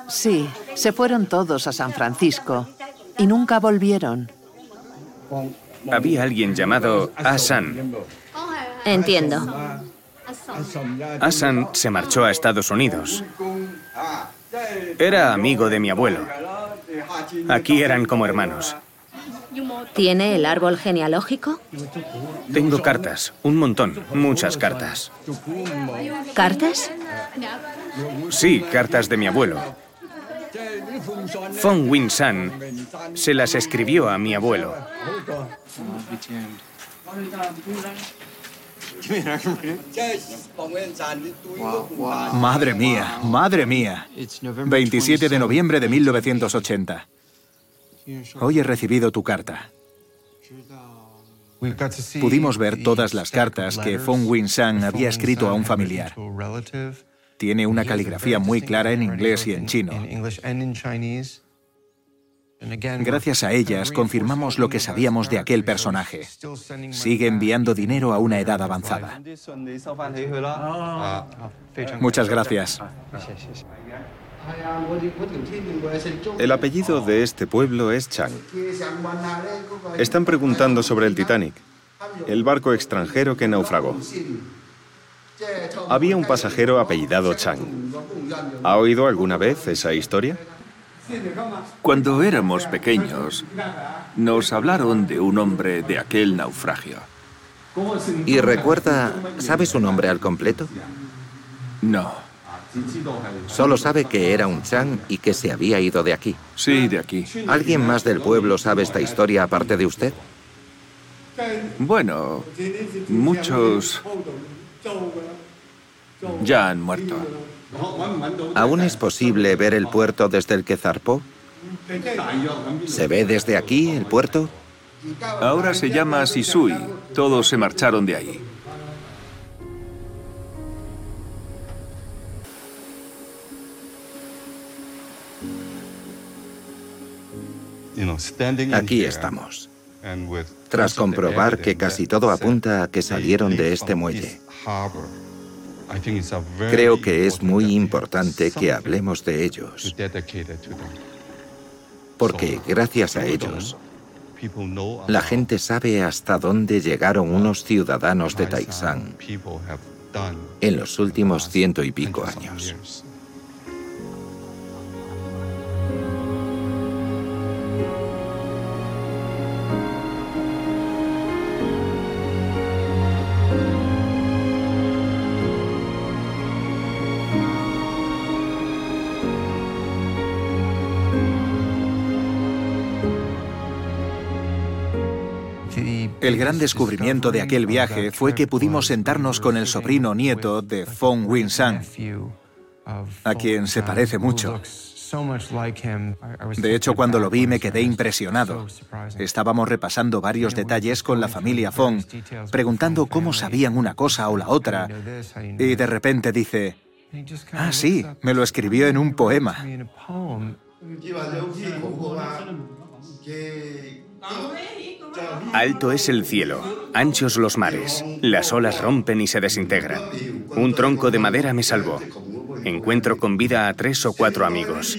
Sí, se fueron todos a San Francisco y nunca volvieron. Había alguien llamado Asan. Entiendo. Asan se marchó a Estados Unidos. Era amigo de mi abuelo. Aquí eran como hermanos. ¿Tiene el árbol genealógico? Tengo cartas, un montón, muchas cartas. ¿Cartas? Sí, cartas de mi abuelo. Fong Win San se las escribió a mi abuelo. Madre mía, madre mía. 27 de noviembre de 1980. Hoy he recibido tu carta. Pudimos ver todas las cartas que Fong Wing San había escrito a un familiar. Tiene una caligrafía muy clara en inglés y en chino. Gracias a ellas confirmamos lo que sabíamos de aquel personaje. Sigue enviando dinero a una edad avanzada. Muchas gracias. El apellido de este pueblo es Chang. Están preguntando sobre el Titanic, el barco extranjero que naufragó. Había un pasajero apellidado Chang. ¿Ha oído alguna vez esa historia? Cuando éramos pequeños, nos hablaron de un hombre de aquel naufragio. ¿Y recuerda, sabe su nombre al completo? No. Solo sabe que era un Chang y que se había ido de aquí. Sí, de aquí. ¿Alguien más del pueblo sabe esta historia aparte de usted? Bueno, muchos ya han muerto. ¿Aún es posible ver el puerto desde el que zarpó? ¿Se ve desde aquí el puerto? Ahora se llama Sisui. Todos se marcharon de ahí. Aquí estamos. Tras comprobar que casi todo apunta a que salieron de este muelle. Creo que es muy importante que hablemos de ellos, porque gracias a ellos, la gente sabe hasta dónde llegaron unos ciudadanos de Taizán en los últimos ciento y pico años. El gran descubrimiento de aquel viaje fue que pudimos sentarnos con el sobrino nieto de Fong Wing San, a quien se parece mucho. De hecho, cuando lo vi me quedé impresionado. Estábamos repasando varios detalles con la familia Fong, preguntando cómo sabían una cosa o la otra, y de repente dice, ah, sí, me lo escribió en un poema. Alto es el cielo, anchos los mares, las olas rompen y se desintegran. Un tronco de madera me salvó. Encuentro con vida a tres o cuatro amigos.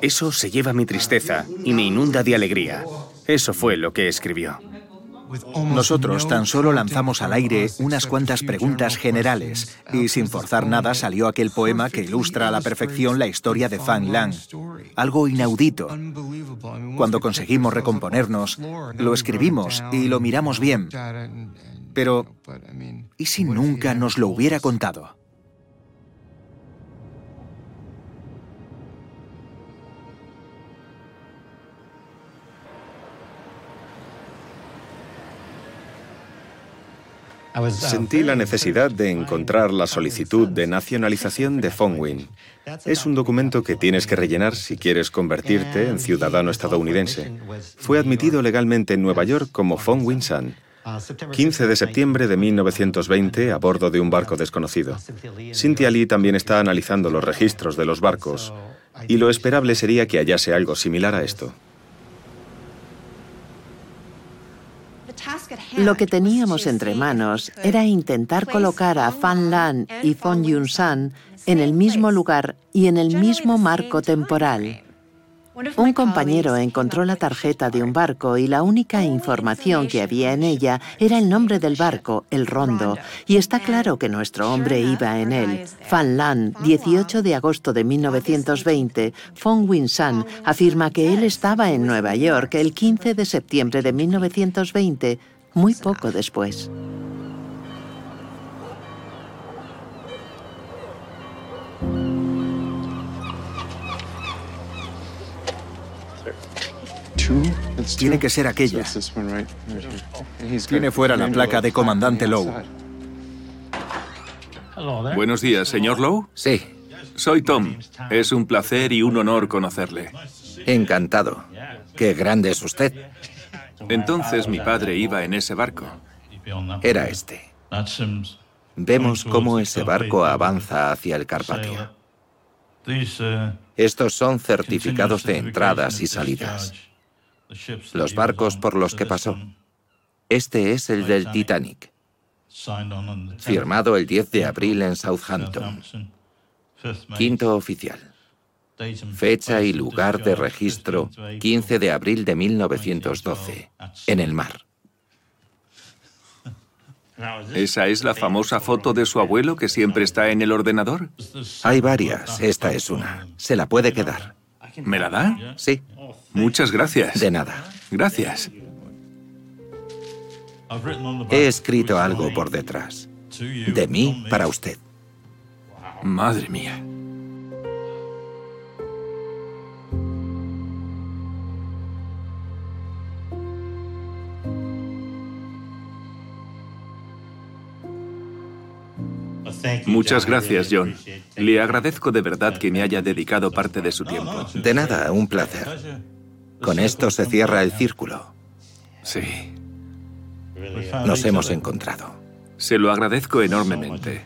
Eso se lleva mi tristeza y me inunda de alegría. Eso fue lo que escribió. Nosotros tan solo lanzamos al aire unas cuantas preguntas generales y sin forzar nada salió aquel poema que ilustra a la perfección la historia de Fang Lang. Algo inaudito. Cuando conseguimos recomponernos, lo escribimos y lo miramos bien. Pero, ¿y si nunca nos lo hubiera contado? Sentí la necesidad de encontrar la solicitud de nacionalización de Fongwin. Es un documento que tienes que rellenar si quieres convertirte en ciudadano estadounidense. Fue admitido legalmente en Nueva York como Fongwin San. 15 de septiembre de 1920 a bordo de un barco desconocido. Cynthia Lee también está analizando los registros de los barcos y lo esperable sería que hallase algo similar a esto. Lo que teníamos entre manos era intentar colocar a Fan Lan y Fong Yun San en el mismo lugar y en el mismo marco temporal. Un compañero encontró la tarjeta de un barco y la única información que había en ella era el nombre del barco, el Rondo, y está claro que nuestro hombre iba en él. Fan Lan, 18 de agosto de 1920, Fong Win San afirma que él estaba en Nueva York el 15 de septiembre de 1920, muy poco después. Tiene que ser aquella. Tiene fuera la placa de comandante Lowe. Buenos días, señor Lowe. Sí. Soy Tom. Es un placer y un honor conocerle. Encantado. Qué grande es usted. Entonces mi padre iba en ese barco. Era este. Vemos cómo ese barco avanza hacia el Carpatio. Estos son certificados de entradas y salidas. Los barcos por los que pasó. Este es el del Titanic, firmado el 10 de abril en Southampton. Quinto oficial. Fecha y lugar de registro 15 de abril de 1912, en el mar. ¿Esa es la famosa foto de su abuelo que siempre está en el ordenador? Hay varias, esta es una. Se la puede quedar. ¿Me la da? Sí. Muchas gracias. De nada. Gracias. He escrito algo por detrás. De mí para usted. Madre mía. Muchas gracias, John. Le agradezco de verdad que me haya dedicado parte de su tiempo. De nada, un placer. Con esto se cierra el círculo. Sí. Nos hemos encontrado. Se lo agradezco enormemente.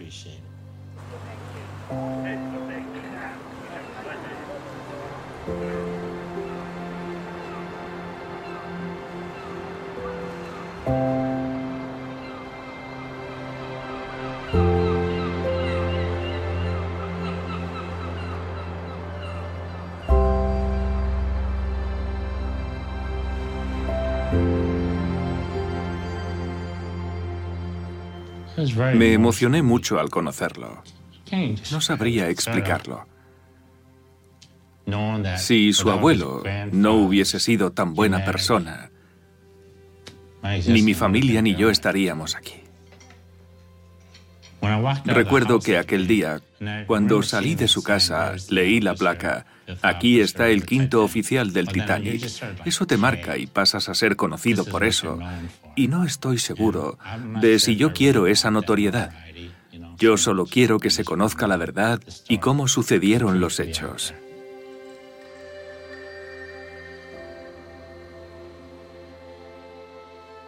Me emocioné mucho al conocerlo. No sabría explicarlo. Si su abuelo no hubiese sido tan buena persona, ni mi familia ni yo estaríamos aquí. Recuerdo que aquel día, cuando salí de su casa, leí la placa, aquí está el quinto oficial del Titanic. Eso te marca y pasas a ser conocido por eso. Y no estoy seguro de si yo quiero esa notoriedad. Yo solo quiero que se conozca la verdad y cómo sucedieron los hechos.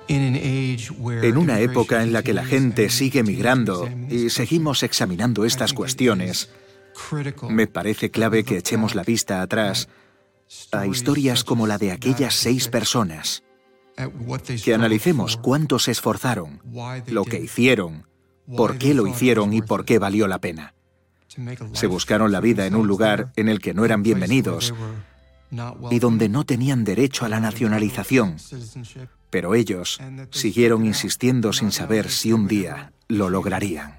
En una época en la que la gente sigue migrando y seguimos examinando estas cuestiones, me parece clave que echemos la vista atrás a historias como la de aquellas seis personas, que analicemos cuánto se esforzaron, lo que hicieron, por qué lo hicieron y por qué valió la pena. Se buscaron la vida en un lugar en el que no eran bienvenidos y donde no tenían derecho a la nacionalización, pero ellos siguieron insistiendo sin saber si un día lo lograrían.